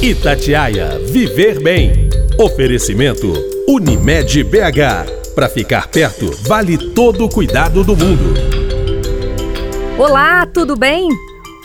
Itatiaia Viver Bem. Oferecimento Unimed BH. Para ficar perto, vale todo o cuidado do mundo. Olá, tudo bem?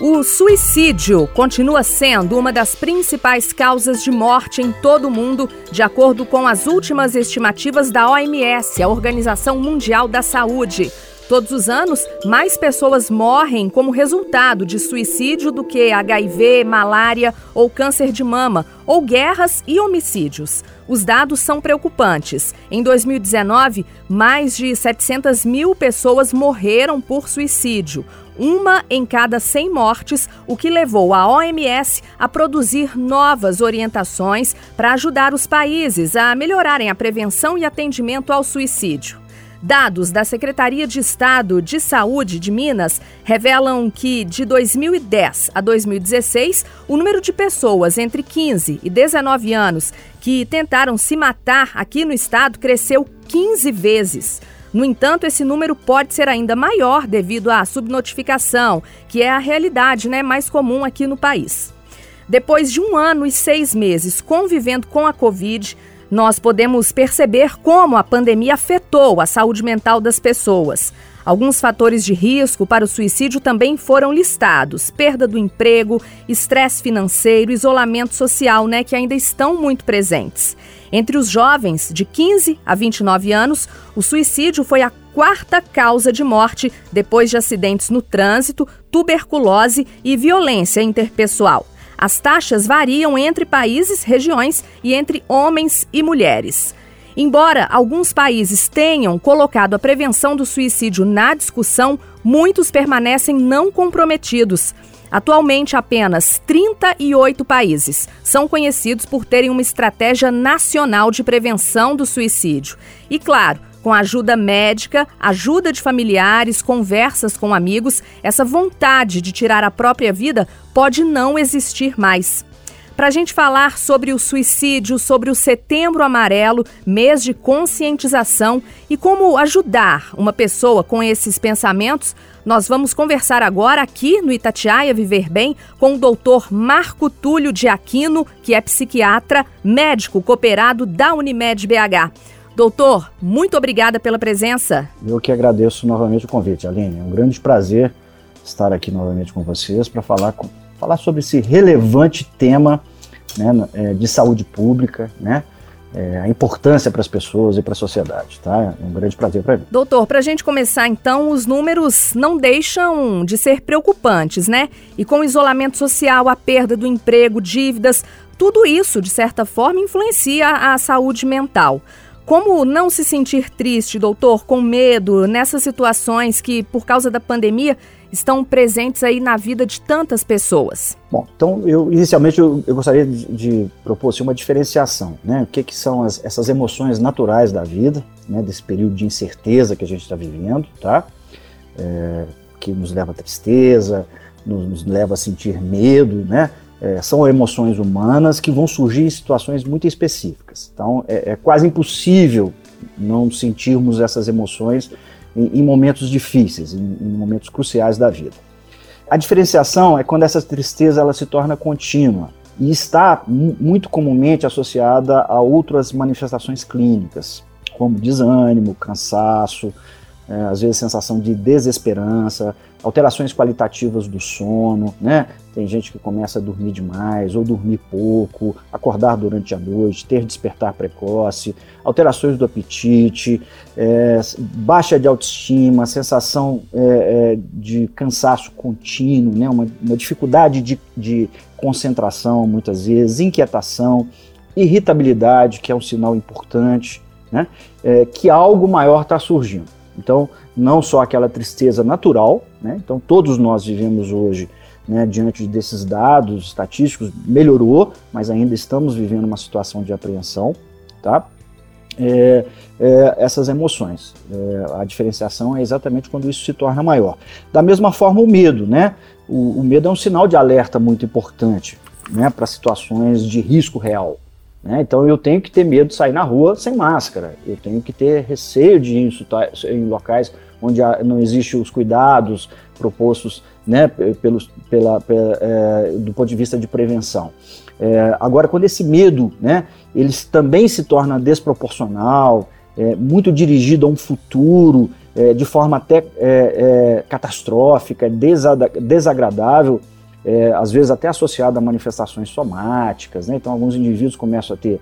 O suicídio continua sendo uma das principais causas de morte em todo o mundo, de acordo com as últimas estimativas da OMS, a Organização Mundial da Saúde. Todos os anos, mais pessoas morrem como resultado de suicídio do que HIV, malária ou câncer de mama, ou guerras e homicídios. Os dados são preocupantes. Em 2019, mais de 700 mil pessoas morreram por suicídio. Uma em cada 100 mortes, o que levou a OMS a produzir novas orientações para ajudar os países a melhorarem a prevenção e atendimento ao suicídio. Dados da Secretaria de Estado de Saúde de Minas revelam que de 2010 a 2016, o número de pessoas entre 15 e 19 anos que tentaram se matar aqui no estado cresceu 15 vezes. No entanto, esse número pode ser ainda maior devido à subnotificação, que é a realidade né, mais comum aqui no país. Depois de um ano e seis meses convivendo com a Covid, nós podemos perceber como a pandemia afetou a saúde mental das pessoas. Alguns fatores de risco para o suicídio também foram listados: perda do emprego, estresse financeiro, isolamento social, né, que ainda estão muito presentes. Entre os jovens de 15 a 29 anos, o suicídio foi a quarta causa de morte depois de acidentes no trânsito, tuberculose e violência interpessoal. As taxas variam entre países, regiões e entre homens e mulheres. Embora alguns países tenham colocado a prevenção do suicídio na discussão, muitos permanecem não comprometidos. Atualmente, apenas 38 países são conhecidos por terem uma estratégia nacional de prevenção do suicídio. E, claro, com ajuda médica, ajuda de familiares, conversas com amigos, essa vontade de tirar a própria vida pode não existir mais. Para a gente falar sobre o suicídio, sobre o Setembro Amarelo, mês de conscientização e como ajudar uma pessoa com esses pensamentos, nós vamos conversar agora aqui no Itatiaia Viver Bem com o doutor Marco Túlio de Aquino, que é psiquiatra, médico cooperado da Unimed BH. Doutor, muito obrigada pela presença. Eu que agradeço novamente o convite, Aline. É um grande prazer estar aqui novamente com vocês para falar, falar sobre esse relevante tema né, é, de saúde pública, né? É, a importância para as pessoas e para a sociedade, tá? É um grande prazer para mim. Doutor, para a gente começar então, os números não deixam de ser preocupantes, né? E com o isolamento social, a perda do emprego, dívidas, tudo isso, de certa forma, influencia a saúde mental. Como não se sentir triste, doutor, com medo nessas situações que, por causa da pandemia, estão presentes aí na vida de tantas pessoas? Bom, então eu inicialmente eu, eu gostaria de, de, propor assim, uma diferenciação, né? O que, que são as, essas emoções naturais da vida, né? Desse período de incerteza que a gente está vivendo, tá? É, que nos leva à tristeza, nos, nos leva a sentir medo, né? É, são emoções humanas que vão surgir em situações muito específicas. Então, é, é quase impossível não sentirmos essas emoções em, em momentos difíceis, em, em, momentos cruciais da vida. A diferenciação é quando essa tristeza ela se torna contínua e está muito comumente associada a outras manifestações clínicas, como desânimo, cansaço, é, às vezes sensação de desesperança, alterações qualitativas do sono, né? Tem gente que começa a dormir demais ou dormir pouco, acordar durante a noite, ter despertar precoce, alterações do apetite, é, baixa de autoestima, sensação é, é, de cansaço contínuo, né? uma, uma dificuldade de, de concentração muitas vezes, inquietação, irritabilidade, que é um sinal importante, né? É, que algo maior está surgindo. Então, não só aquela tristeza natural, né? então todos nós vivemos hoje né, diante desses dados estatísticos, melhorou, mas ainda estamos vivendo uma situação de apreensão, tá? É, é, essas emoções. É, a diferenciação é exatamente quando isso se torna maior. Da mesma forma, o medo, né? O, o medo é um sinal de alerta muito importante, né, para situações de risco real. Né? Então eu tenho que ter medo de sair na rua sem máscara, eu tenho que ter receio de ir em locais onde não existe os cuidados propostos né, pelos, pela, pela é, do ponto de vista de prevenção. É, agora, quando esse medo, né, ele também se torna desproporcional, é, muito dirigido a um futuro, é, de forma até é, é, catastrófica, desagradável, às vezes até associado a manifestações somáticas, né? então alguns indivíduos começam a ter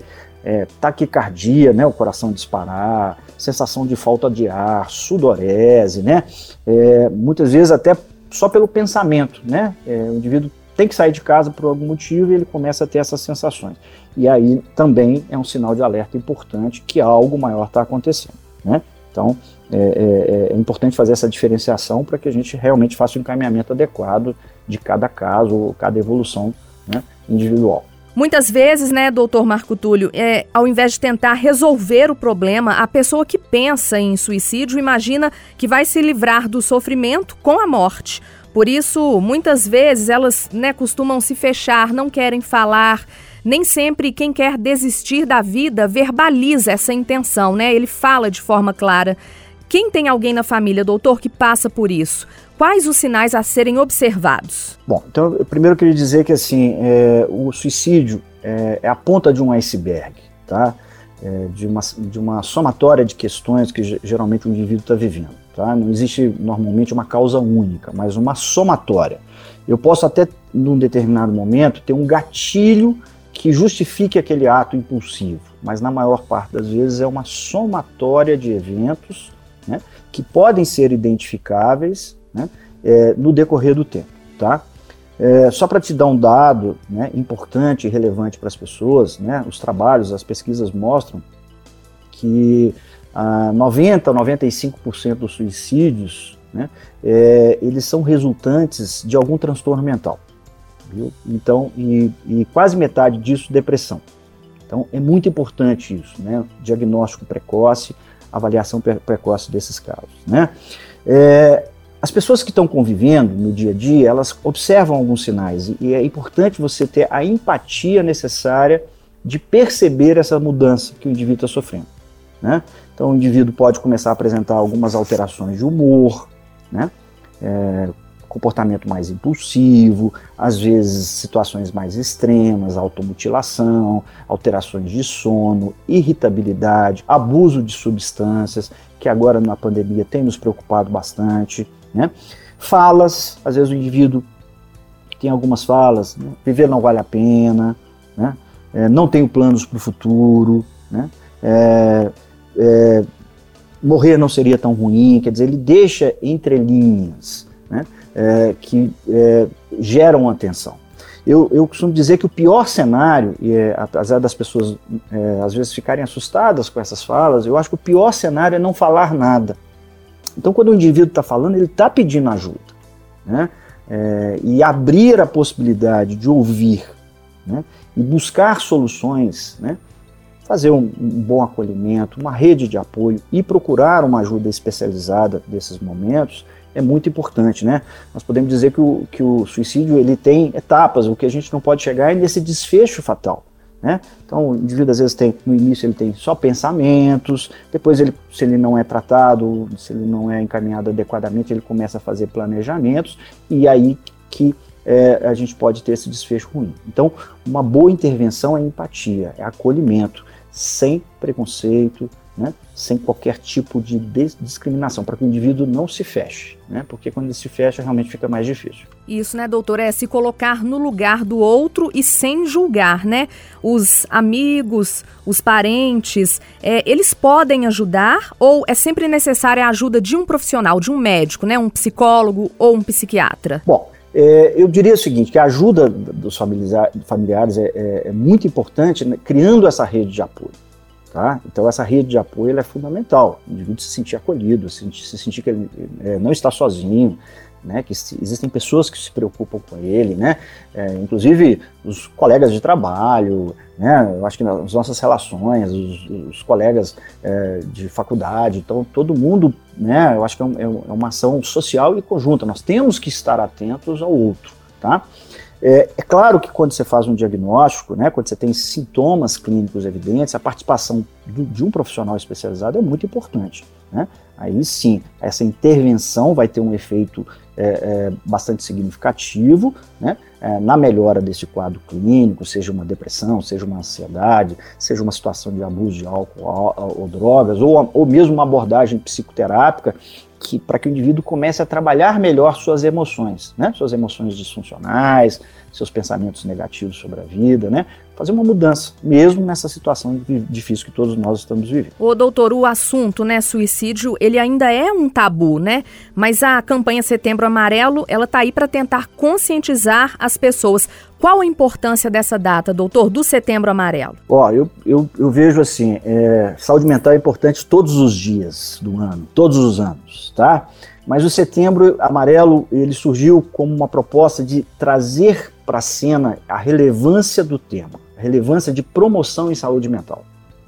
taquicardia, né, o coração disparar, sensação de falta de ar, sudorese, né, muitas vezes até só pelo pensamento, né, o indivíduo tem que sair de casa por algum motivo e ele começa a ter essas sensações. E aí também é um sinal de alerta importante que algo maior está acontecendo. Né? Então é, é, é, importante fazer essa diferenciação para que a gente realmente faça o um encaminhamento adequado de cada caso cada evolução né, individual. Muitas vezes, né, doutor Marco Túlio, é, ao invés de tentar resolver o problema, a pessoa que pensa em suicídio imagina que vai se livrar do sofrimento com a morte. Por isso, muitas vezes elas né, costumam se fechar, não querem falar. Nem sempre quem quer desistir da vida verbaliza essa intenção, né? Ele fala de forma clara. Quem tem alguém na família, doutor, que passa por isso? Quais os sinais a serem observados? Bom, então, eu primeiro queria dizer que assim, é, o suicídio é, é, a ponta de um iceberg, tá? É, de, uma, de uma somatória de questões que geralmente o indivíduo está vivendo. Tá? Não existe normalmente uma causa única, mas uma somatória. Eu posso até, num determinado momento, ter um gatilho que justifique aquele ato impulsivo, mas na maior parte das vezes é uma somatória de eventos né, que podem ser identificáveis né, é, no decorrer do tempo. Tá? É, só para te dar um dado né, importante e relevante para as pessoas, né, os trabalhos, as pesquisas mostram que ah, 90 95% dos suicídios, né, é, eles são resultantes de algum transtorno mental. Viu? Então, e, e, quase metade disso depressão. Então, é muito importante isso, né? Diagnóstico precoce, avaliação pre precoce desses casos, né? É, as pessoas que estão convivendo no dia a dia, elas observam alguns sinais e, é importante você ter a empatia necessária de perceber essa mudança que o indivíduo está sofrendo. Né? Então o indivíduo pode começar a apresentar algumas alterações de humor, né? É, comportamento mais impulsivo, às vezes situações mais extremas, automutilação, alterações de sono, irritabilidade, abuso de substâncias, que agora na pandemia tem nos preocupado bastante. Né? Falas, às vezes o indivíduo tem algumas falas, né? viver não vale a pena, né? É, não tenho planos para o futuro, né? É, é, morrer não seria tão ruim, quer dizer, ele deixa entre linhas né, é, que é, geram atenção. Eu, eu, costumo dizer que o pior cenário, e é, apesar das pessoas é, às vezes ficarem assustadas com essas falas, eu acho que o pior cenário é não falar nada. Então, quando o indivíduo está falando, ele está pedindo ajuda. Né? É, e abrir a possibilidade de ouvir né? e buscar soluções né? Fazer um, um, bom acolhimento, uma rede de apoio e procurar uma ajuda especializada desses momentos é muito importante, né? Nós podemos dizer que o, que o suicídio ele tem etapas, o que a gente não pode chegar é nesse desfecho fatal. Né? Então, o indivíduo às vezes tem, no início ele tem só pensamentos, depois ele, se ele não é tratado, se ele não é encaminhado adequadamente, ele começa a fazer planejamentos e aí que é, a gente pode ter esse desfecho ruim. Então, uma boa intervenção é empatia, é acolhimento, sem preconceito, né, sem qualquer tipo de discriminação, para que o indivíduo não se feche, né, porque quando ele se fecha realmente fica mais difícil. Isso, né, doutor? É se colocar no lugar do outro e sem julgar, né? Os amigos, os parentes, é, eles podem ajudar ou é sempre necessária a ajuda de um profissional, de um médico, né? Um psicólogo ou um psiquiatra? Bom, é, eu diria o seguinte, que a ajuda dos familiares é, é, é muito importante, né, criando essa rede de apoio. Tá? Então essa rede de apoio é fundamental, o indivíduo se sentir acolhido, se sentir, se sentir que ele é, não está sozinho, né, que existem pessoas que se preocupam com ele, né, é, inclusive os colegas de trabalho, né, eu acho que nas nossas relações, os, os colegas é, de faculdade, então todo mundo, né, eu acho que é, um, é, é, uma ação social e conjunta, nós temos que estar atentos ao outro, tá? É, é, claro que quando você faz um diagnóstico, né, quando você tem sintomas clínicos evidentes, a participação do, de um profissional especializado é muito importante. Né? Aí sim, essa intervenção vai ter um efeito é, é, bastante significativo né, é, na melhora desse quadro clínico, seja uma depressão, seja uma ansiedade, seja uma situação de abuso de álcool ou, ou drogas, ou, ou mesmo uma abordagem psicoterápica que para que o indivíduo comece a trabalhar melhor suas emoções, né? suas emoções disfuncionais, seus pensamentos negativos sobre a vida, né? Fazer uma mudança, mesmo nessa situação difícil que todos nós estamos vivendo. Ô, doutor, o assunto, né, suicídio, ele ainda é um tabu, né? Mas a campanha Setembro Amarelo, ela tá aí para tentar conscientizar as pessoas. Qual a importância dessa data, doutor, do Setembro Amarelo? Ó, eu, eu, eu vejo assim, é, saúde mental é importante todos os dias do ano, todos os anos, tá? Mas o Setembro Amarelo ele surgiu como uma proposta de trazer para a cena a relevância do tema, relevância de promoção em saúde mental.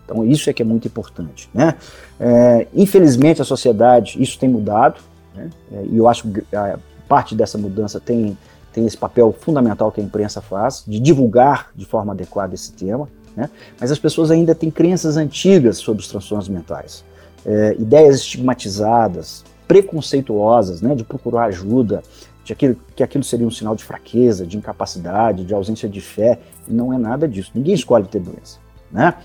Então isso é que é muito importante. Né? É, infelizmente a sociedade, isso tem mudado, né? é, e eu acho que parte dessa mudança tem, tem esse papel fundamental que a imprensa faz, de divulgar de forma adequada esse tema, né? mas as pessoas ainda têm crenças antigas sobre os transtornos mentais, é, ideias estigmatizadas, preconceituosas, né, de procurar ajuda, de aquilo, que aquilo seria um sinal de fraqueza, de incapacidade, de ausência de fé, não é nada disso. Ninguém escolhe ter doença, né?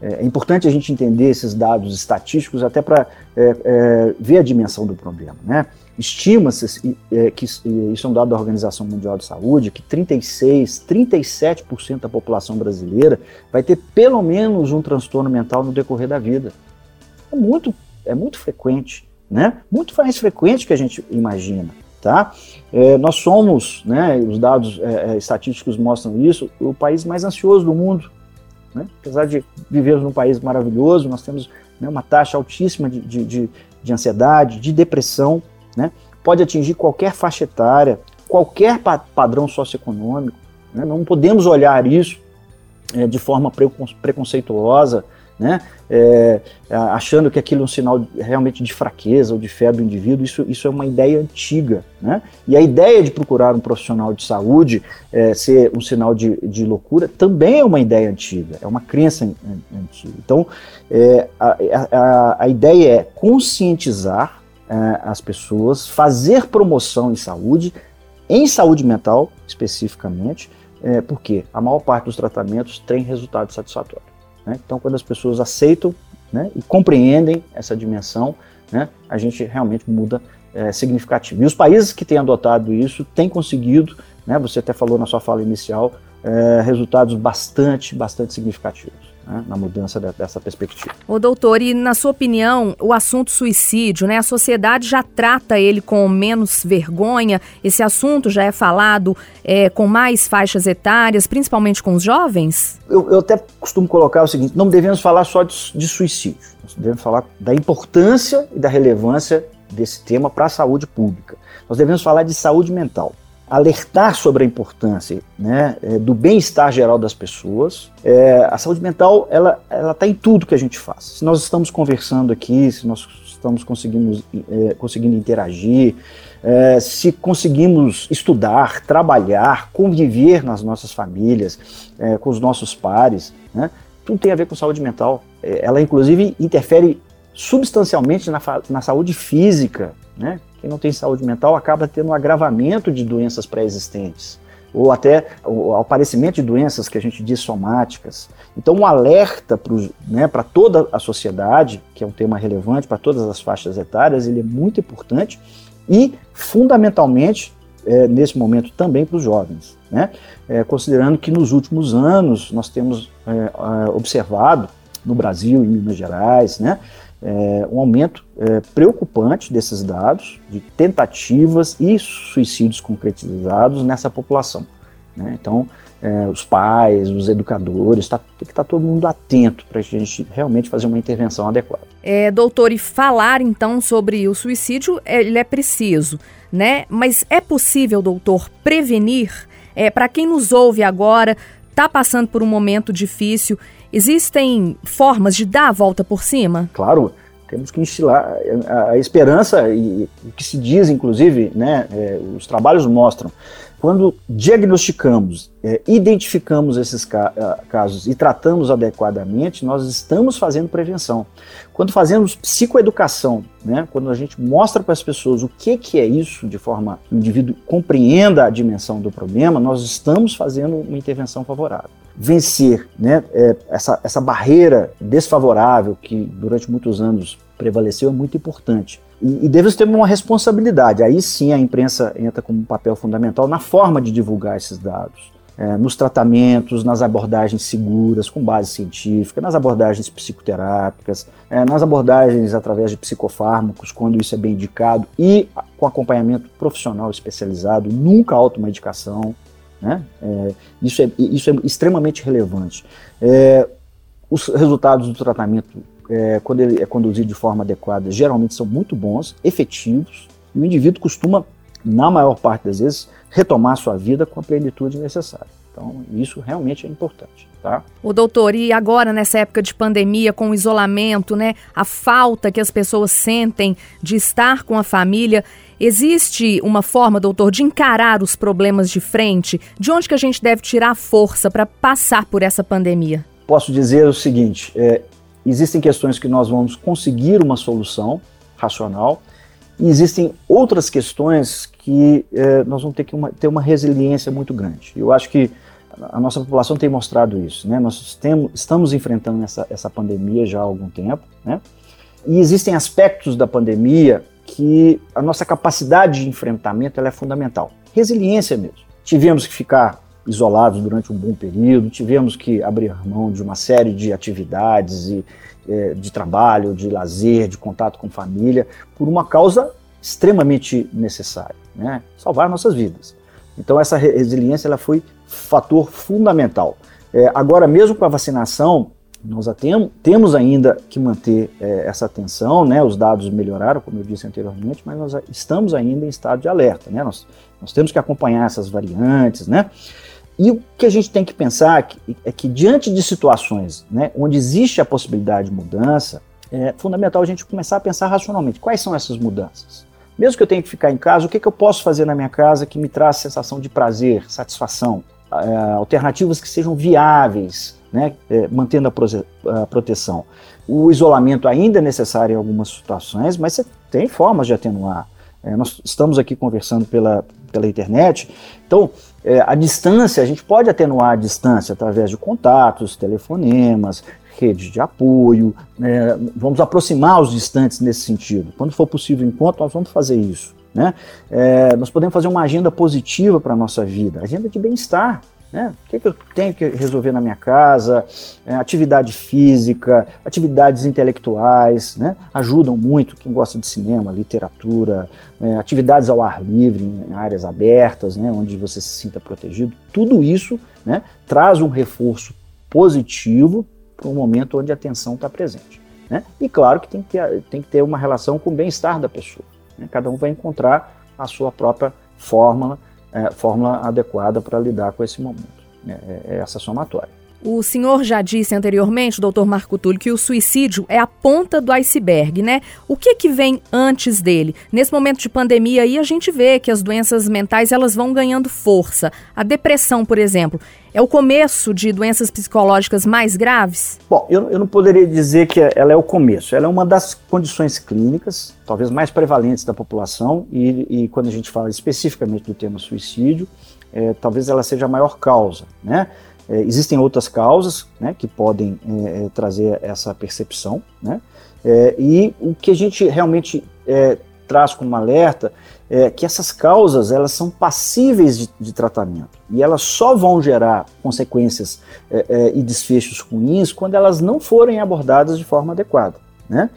É, é importante a gente entender esses dados estatísticos até para é, é, ver a dimensão do problema, né? Estima-se é, que isso é um dado da Organização Mundial de Saúde que 36, 37% da população brasileira vai ter pelo menos um transtorno mental no decorrer da vida. É muito, é muito frequente né? Muito mais frequente que a gente imagina, tá? É, nós somos, né? Os dados é, é, estatísticos mostram isso, o país mais ansioso do mundo, né? Apesar de vivermos num país maravilhoso, nós temos né, uma taxa altíssima de, de, de, de ansiedade, de depressão, né? Pode atingir qualquer faixa etária, qualquer pa padrão socioeconômico. Né? Não podemos olhar isso é, de forma preconceituosa, né? É, achando que aquilo é um sinal realmente de fraqueza ou de fé do indivíduo, isso, isso é uma ideia antiga. Né? E a ideia de procurar um profissional de saúde é, ser um sinal de, de loucura também é uma ideia antiga, é uma crença antiga. Então, é, a, a, a ideia é conscientizar é, as pessoas, fazer promoção em saúde, em saúde mental especificamente, é, porque a maior parte dos tratamentos tem resultado satisfatório. Né? Então, quando as pessoas aceitam né, e compreendem essa dimensão, né, a gente realmente muda é, significativo. E os países que têm adotado isso têm conseguido, né, você até falou na sua fala inicial, é, resultados bastante, bastante significativos né, na mudança de, dessa perspectiva. O doutor, e na sua opinião, o assunto suicídio, né, a sociedade já trata ele com menos vergonha? Esse assunto já é falado é, com mais faixas etárias, principalmente com os jovens? Eu, eu até costumo colocar o seguinte: não devemos falar só de, de suicídio, nós devemos falar da importância e da relevância desse tema para a saúde pública. Nós devemos falar de saúde mental alertar sobre a importância né, é, do bem-estar geral das pessoas. É, a saúde mental ela está em tudo que a gente faz. Se nós estamos conversando aqui, se nós estamos conseguindo, é, conseguindo interagir, é, se conseguimos estudar, trabalhar, conviver nas nossas famílias, é, com os nossos pares, né, tudo tem a ver com saúde mental. É, ela inclusive interfere substancialmente na, na saúde física, né? Quem não tem saúde mental acaba tendo um agravamento de doenças pré-existentes ou até o aparecimento de doenças que a gente diz somáticas. Então, um alerta para né, toda a sociedade, que é um tema relevante para todas as faixas etárias, ele é muito importante e, fundamentalmente, é, nesse momento também para os jovens. Né? É, considerando que nos últimos anos nós temos é, é observado no Brasil, em Minas Gerais, né, é, um aumento é, preocupante desses dados de tentativas e suicídios concretizados nessa população. Né? Então, é, os pais, os educadores, tá, tem que estar tá todo mundo atento para a gente realmente fazer uma intervenção adequada. É, doutor, e falar então sobre o suicídio, é, ele é preciso, né? Mas é possível, doutor, prevenir? É, para quem nos ouve agora, está passando por um momento difícil Existem formas de dar a volta por cima? Claro, temos que instilar a, esperança e o que se diz, inclusive, né, é, os trabalhos mostram, quando diagnosticamos, é, identificamos esses ca é, casos e tratamos adequadamente, nós estamos fazendo prevenção. Quando fazemos psicoeducação, né, quando a gente mostra para as pessoas o que, que é isso, de forma que o indivíduo compreenda a dimensão do problema, nós estamos fazendo uma intervenção favorável. Vencer né, é, essa, essa barreira desfavorável que durante muitos anos prevaleceu é muito importante. E, e devemos ter uma responsabilidade. Aí sim a imprensa entra como um papel fundamental na forma de divulgar esses dados. É, nos tratamentos, nas abordagens seguras, com base científica, nas abordagens psicoterápicas, é, nas abordagens através de psicofármacos, quando isso é bem indicado, e com acompanhamento profissional especializado, nunca automedicação. Né? É, isso, é, isso é extremamente relevante. É, os resultados do tratamento é, quando ele é conduzido de forma adequada, geralmente são muito bons, efetivos, e o indivíduo costuma, na maior parte das vezes, retomar sua vida com a plenitude necessária. Então, isso realmente é importante. Tá? O doutor, e agora nessa época de pandemia, com o isolamento, né, a falta que as pessoas sentem de estar com a família, existe uma forma, doutor, de encarar os problemas de frente? De onde que a gente deve tirar a força para passar por essa pandemia? Posso dizer o seguinte: é, Existem questões que nós vamos conseguir uma solução racional, e existem outras questões que eh, nós vamos ter que uma, ter uma resiliência muito grande. Eu acho que a nossa população tem mostrado isso. Né? Nós temos, estamos enfrentando essa, essa pandemia já há algum tempo, né? e existem aspectos da pandemia que a nossa capacidade de enfrentamento é fundamental. Resiliência mesmo. Tivemos que ficar isolados durante um bom período, tivemos que abrir mão de uma série de atividades e, é, de trabalho, de lazer, de contato com família, por uma causa extremamente necessária, né? salvar nossas vidas. Então essa resiliência ela foi fator fundamental. É, agora, mesmo com a vacinação, nós tem, temos ainda que manter é, essa atenção, né? Os dados melhoraram, como eu disse anteriormente, mas nós estamos ainda em estado de alerta, né? Nós, nós temos que acompanhar essas variantes, né? E o que a gente tem que pensar é que, diante de situações né, onde existe a possibilidade de mudança, é fundamental a gente começar a pensar racionalmente. Quais são essas mudanças? Mesmo que eu tenha que ficar em casa, o que, que eu posso fazer na minha casa que me traz sensação de prazer, satisfação? É, alternativas que sejam viáveis, né, é, mantendo a, proteção. O isolamento ainda é necessário em algumas situações, mas você tem formas de atenuar. É, nós estamos aqui conversando pela, pela internet, então é, a distância, a gente pode atenuar a distância através de contatos, telefonemas, redes de apoio, né? vamos aproximar os distantes nesse sentido. Quando for possível encontro, nós vamos fazer isso. Né? É, nós podemos fazer uma agenda positiva para a nossa vida, agenda de bem-estar. Né? O que, que, eu tenho que resolver na minha casa? É, atividade física, atividades intelectuais, né? ajudam muito quem gosta de cinema, literatura, é, atividades ao ar livre, em áreas abertas, né? onde você se sinta protegido. Tudo isso né? traz um reforço positivo para um momento onde a atenção está presente. Né? E claro que tem que ter, tem que ter uma relação com o bem-estar da pessoa. Né? Cada um vai encontrar a sua própria fórmula é, fórmula adequada para lidar com esse momento. É, é, é essa somatória. O senhor já disse anteriormente, doutor Marco Túlio, que o suicídio é a ponta do iceberg, né? O que que vem antes dele? Nesse momento de pandemia aí, a gente vê que as doenças mentais elas vão ganhando força. A depressão, por exemplo, é o começo de doenças psicológicas mais graves? Bom, eu, eu não poderia dizer que ela é o começo. Ela é uma das condições clínicas, talvez mais prevalentes da população, e, e quando a gente fala especificamente do tema suicídio, é, talvez ela seja a maior causa, né? É, existem outras causas né, que podem é, é, trazer essa percepção, né? É, e o que a gente realmente é, traz como alerta é que essas causas elas são passíveis de, de tratamento e elas só vão gerar consequências é, e desfechos ruins quando elas não forem abordadas de forma adequada. Né?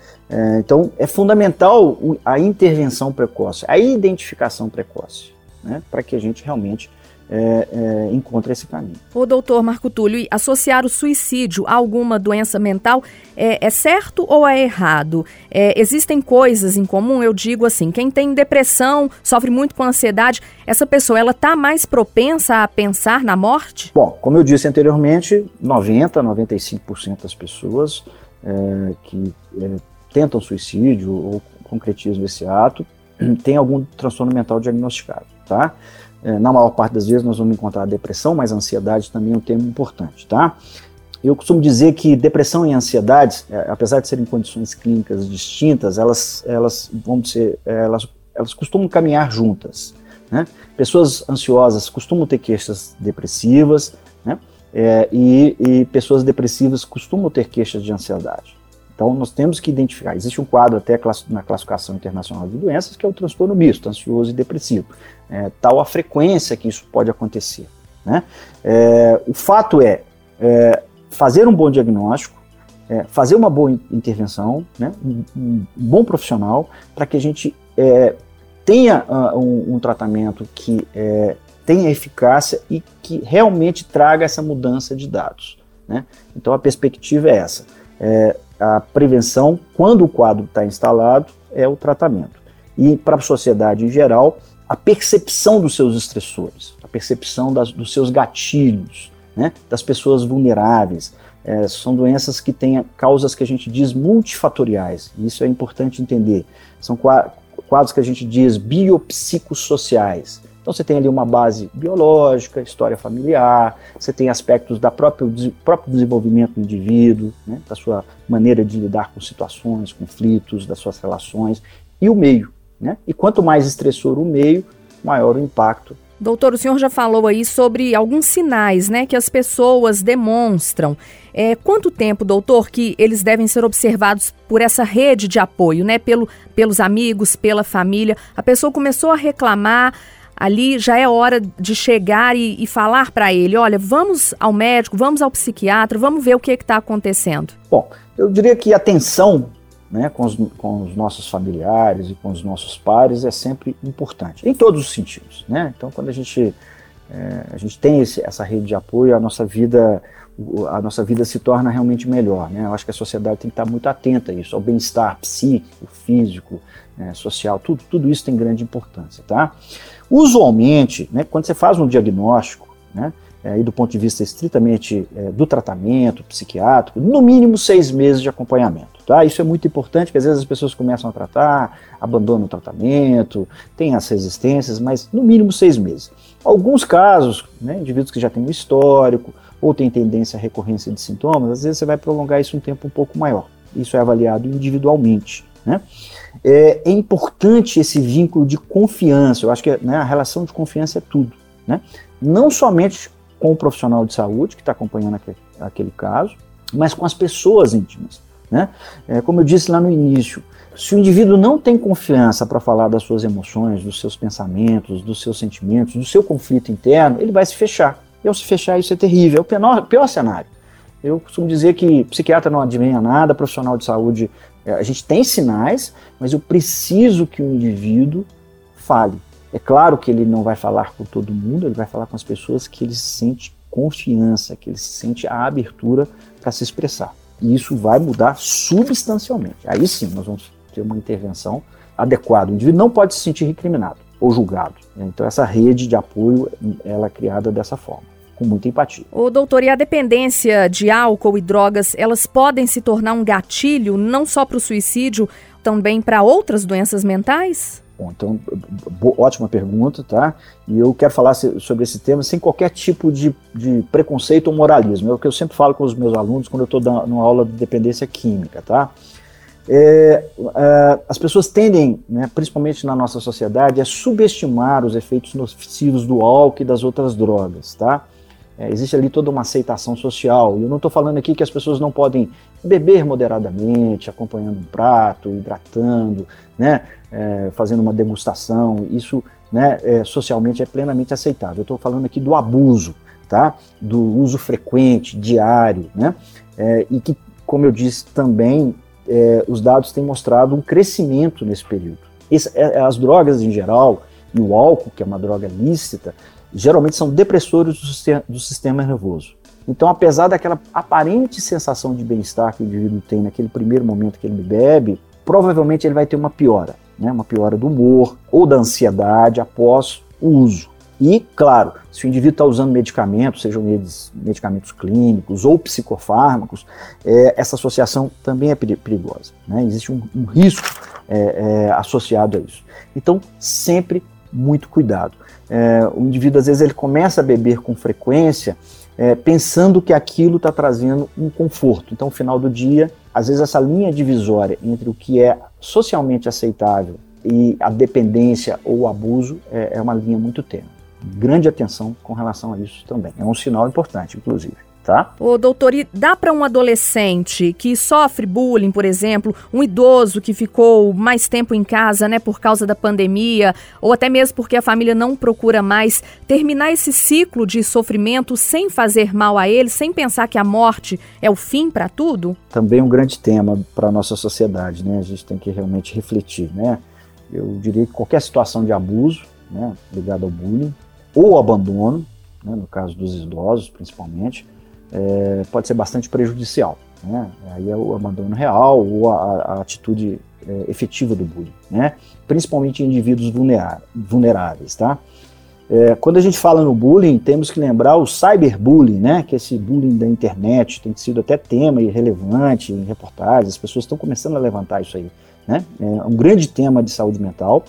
então é fundamental a intervenção precoce, a identificação precoce, né, para que a gente realmente é, é, encontra esse caminho. O doutor Marco Túlio, associar o suicídio a alguma doença mental é, é certo ou é errado? É, existem coisas em comum? Eu digo assim, quem tem depressão, sofre muito com ansiedade, essa pessoa ela está mais propensa a pensar na morte? Bom, como eu disse anteriormente, 90, 95% das pessoas é, que é, tentam suicídio ou concretizam esse ato têm algum transtorno mental diagnosticado, tá? É, na maior parte das vezes nós vamos encontrar depressão, mas ansiedade também é um tema importante, tá? Eu costumo dizer que depressão e ansiedade, é, apesar de serem condições clínicas distintas, elas, elas vão ser, elas, elas costumam caminhar juntas. Né? Pessoas ansiosas costumam ter queixas depressivas, né? É, e, e, pessoas depressivas costumam ter queixas de ansiedade. Então, nós temos que identificar. Existe um quadro até na classificação internacional de doenças que é o transtorno misto, ansioso e depressivo. É, tal a frequência que isso pode acontecer. Né? É, o fato é, é, fazer um bom diagnóstico, é, fazer uma boa intervenção, né? um, um bom profissional, para que a gente é, tenha uh, um, um, tratamento que é, tenha eficácia e que realmente traga essa mudança de dados. Né? Então a perspectiva é essa. É, a prevenção, quando o quadro está instalado, é o tratamento. E para a sociedade em geral, a percepção dos seus estressores, a percepção das, dos seus gatilhos, né? das pessoas vulneráveis. É, são doenças que têm causas que a gente diz multifatoriais, e isso é importante entender. São quadros que a gente diz biopsicossociais. Então você tem ali uma base biológica, história familiar, você tem aspectos da própria, do próprio desenvolvimento do indivíduo, né, da sua maneira de lidar com situações, conflitos, das suas relações, e o meio. Né? E quanto mais estressor o meio, maior o impacto Doutor, o senhor já falou aí sobre alguns sinais né, que as pessoas demonstram. É, quanto tempo, doutor, que eles devem ser observados por essa rede de apoio, né? Pelo, pelos amigos, pela família. A pessoa começou a reclamar, ali já é hora de chegar e, e falar para ele: olha, vamos ao médico, vamos ao psiquiatra, vamos ver o que está acontecendo. Bom, eu diria que atenção né, com, os, com os nossos familiares e com os nossos pares é sempre importante, em todos os sentidos. Né? Então, quando a gente, é, a gente tem esse, essa rede de apoio, a nossa vida a nossa vida se torna realmente melhor. Né? Eu acho que a sociedade tem que estar muito atenta a isso, ao bem-estar psíquico, físico, né, social, tudo, tudo isso tem grande importância. Tá? Usualmente, né, quando você faz um diagnóstico, né, é, do ponto de vista estritamente é, do tratamento psiquiátrico, no mínimo seis meses de acompanhamento. Tá? Isso é muito importante, porque às vezes as pessoas começam a tratar, abandonam o tratamento, têm as resistências, mas no mínimo seis meses. Alguns casos, né, indivíduos que já têm um histórico ou têm tendência à recorrência de sintomas, às vezes você vai prolongar isso um tempo um pouco maior. Isso é avaliado individualmente. Né? É, é importante esse vínculo de confiança, eu acho que né, a relação de confiança é tudo. Né? Não somente com o profissional de saúde que está acompanhando aquele, aquele caso, mas com as pessoas íntimas. Né? É, como eu disse lá no início, se o indivíduo não tem confiança para falar das suas emoções, dos seus pensamentos, dos seus sentimentos, do seu conflito interno, ele vai se fechar. E ao se fechar, isso é terrível, é o pior, pior cenário. Eu costumo dizer que psiquiatra não adivinha nada, profissional de saúde, a gente tem sinais, mas eu preciso que o indivíduo fale. É claro que ele não vai falar com todo mundo, ele vai falar com as pessoas que ele sente confiança, que ele sente a abertura para se expressar. E isso vai mudar substancialmente. Aí sim nós vamos ter uma intervenção adequada. O indivíduo não pode se sentir recriminado ou julgado. Então essa rede de apoio ela é criada dessa forma, com muita empatia. O doutor, e a dependência de álcool e drogas, elas podem se tornar um gatilho não só para o suicídio, também para outras doenças mentais? Bom, então, ótima pergunta, tá? E eu quero falar sobre esse tema sem qualquer tipo de, de preconceito ou moralismo. É o que eu sempre falo com os meus alunos quando eu estou dando uma aula de dependência química, tá? É, é, as pessoas tendem, né, principalmente na nossa sociedade, a subestimar os efeitos nocivos do álcool e das outras drogas, tá? É, existe ali toda uma aceitação social. E eu não estou falando aqui que as pessoas não podem beber moderadamente, acompanhando um prato, hidratando, né, é, fazendo uma degustação. Isso né, é, socialmente é plenamente aceitável. Eu estou falando aqui do abuso, tá? do uso frequente, diário, né? É, e que, como eu disse também, é, os dados têm mostrado um crescimento nesse período. Esse, é, as drogas em geral, e o álcool, que é uma droga lícita, geralmente são depressores do sistema, do sistema nervoso. Então, apesar daquela aparente sensação de bem-estar que o indivíduo tem naquele primeiro momento que ele bebe, provavelmente ele vai ter uma piora, né? uma piora do humor ou da ansiedade após o uso. E, claro, se o indivíduo está usando medicamentos, sejam eles medicamentos clínicos ou psicofármacos, é, essa associação também é perigosa. Né? Existe um, um risco é, é, associado a isso. Então, sempre muito cuidado. É, o indivíduo, às vezes, ele começa a beber com frequência, é, pensando que aquilo está trazendo um conforto. Então, no final do dia, às vezes, essa linha divisória entre o que é socialmente aceitável e a dependência ou o abuso é, é uma linha muito tênue. Grande atenção com relação a isso também. É um sinal importante, inclusive tá? Ô, doutor, e dá para um adolescente que sofre bullying, por exemplo, um idoso que ficou mais tempo em casa, né, por causa da pandemia, ou até mesmo porque a família não procura mais, terminar esse ciclo de sofrimento sem fazer mal a ele, sem pensar que a morte é o fim para tudo? Também um grande tema para a nossa sociedade, né? A gente tem que realmente refletir, né? Eu diria que qualquer situação de abuso, né, ligado ao bullying, ou abandono, né, no caso dos idosos principalmente, é, pode ser bastante prejudicial. Né? Aí é o abandono real ou a, a atitude é, efetiva do bullying, né? principalmente em indivíduos vulneráveis. Tá? É, quando a gente fala no bullying, temos que lembrar o cyberbullying, né? que é esse bullying da internet tem sido até tema relevante em reportagens, as pessoas estão começando a levantar isso aí. Né? É um grande tema de saúde mental.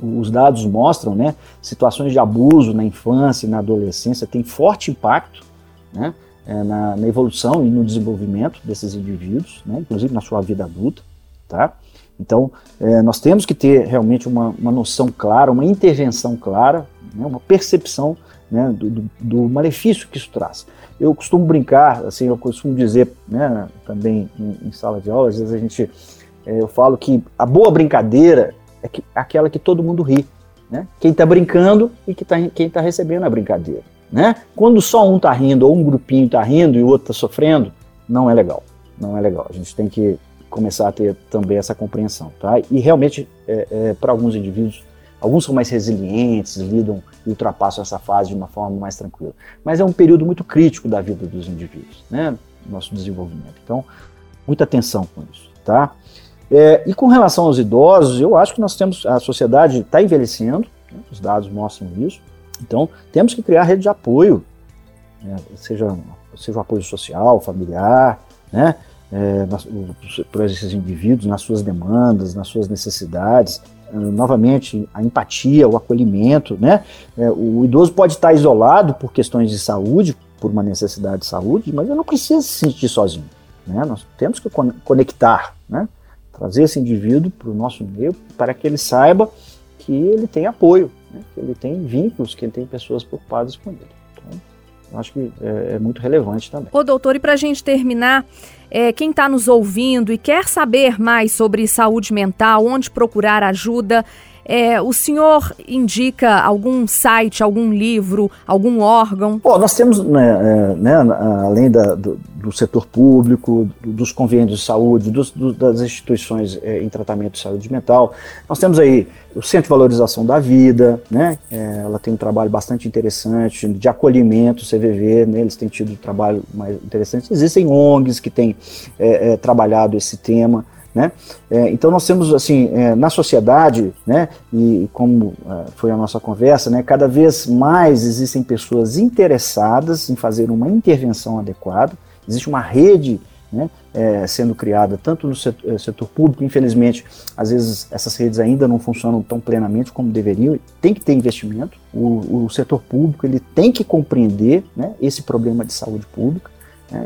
Os dados mostram, né, situações de abuso na infância e na adolescência têm forte impacto, né, é, na, na, evolução e no desenvolvimento desses indivíduos, né, inclusive na sua vida adulta, tá? Então, é, nós temos que ter realmente uma, uma noção clara, uma intervenção clara, né, uma percepção né, do, do, do, malefício que isso traz. Eu costumo brincar, assim, eu costumo dizer né, também em, em, sala de aula, às vezes a gente, é, eu falo que a boa brincadeira é que, aquela que todo mundo ri, né? Quem está brincando e que tá, quem está recebendo a brincadeira. Né? Quando só um está rindo ou um grupinho está rindo e o outro está sofrendo, não é legal. Não é legal. A gente tem que começar a ter também essa compreensão. Tá? E realmente, é, é, para alguns indivíduos, alguns são mais resilientes, lidam e ultrapassam essa fase de uma forma mais tranquila. Mas é um período muito crítico da vida dos indivíduos, né? nosso desenvolvimento. Então, muita atenção com isso. Tá? É, e com relação aos idosos, eu acho que nós temos, a sociedade está envelhecendo, né? os dados mostram isso, então, temos que criar rede de apoio, né, seja, seja o apoio social, familiar, né, é, para esses indivíduos, nas suas demandas, nas suas necessidades. É, novamente, a empatia, o acolhimento. Né, é, o idoso pode estar isolado por questões de saúde, por uma necessidade de saúde, mas ele não precisa se sentir sozinho. Né, nós temos que conectar, né, trazer esse indivíduo para o nosso meio para que ele saiba que ele tem apoio, né? que ele tem vínculos, que ele tem pessoas preocupadas com ele. Então, acho que é, é muito relevante também. Ô doutor, e para a gente terminar, é, quem está nos ouvindo e quer saber mais sobre saúde mental, onde procurar ajuda, é, o senhor indica algum site, algum livro, algum órgão? Bom, nós temos, né, é, né, além da, do, do, setor público, dos convênios de saúde, dos, do, das instituições é, em tratamento de saúde mental, nós temos aí o Centro de Valorização da Vida, né, é, ela tem um trabalho bastante interessante de acolhimento, CVV, né, eles têm tido um trabalho mais interessante. Existem ONGs que têm é, é, trabalhado esse tema. Né? É, então nós temos assim é, na sociedade, né, e como é, foi a nossa conversa, né, cada vez mais existem pessoas interessadas em fazer uma intervenção adequada. Existe uma rede né, é, sendo criada tanto no setor, é, setor, público, infelizmente, às vezes essas redes ainda não funcionam tão plenamente como deveriam. Tem que ter investimento. O, o setor público ele tem que compreender né, esse problema de saúde pública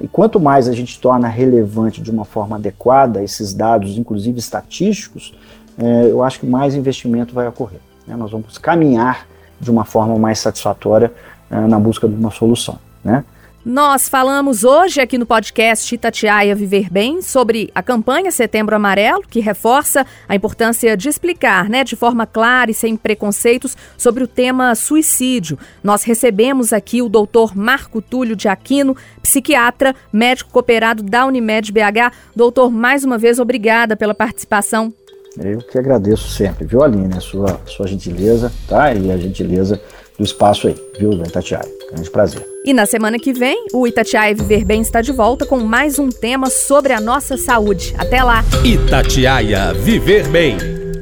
e quanto mais a gente torna relevante de uma forma adequada esses dados, inclusive estatísticos, é, eu acho que mais investimento vai ocorrer. Né? Nós vamos caminhar de uma forma mais satisfatória é, na busca de uma solução. Né? Nós falamos hoje aqui no podcast Itatiaia Viver Bem sobre a campanha Setembro Amarelo, que reforça a importância de explicar, né, de forma clara e sem preconceitos, sobre o tema suicídio. Nós recebemos aqui o doutor Marco Túlio de Aquino, psiquiatra, médico cooperado da Unimed BH. Doutor, mais uma vez, obrigada pela participação. Eu que agradeço sempre, viu, Aline, a sua, sua gentileza, tá? E a gentileza do espaço aí, viu, Itatiaia? Grande prazer. E na semana que vem, o Itatiaia Viver Bem está de volta com mais um tema sobre a nossa saúde. Até lá! Itatiaia Viver Bem.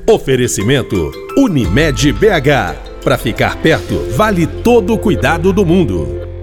Oferecimento Unimed BH. Para ficar perto, vale todo o cuidado do mundo.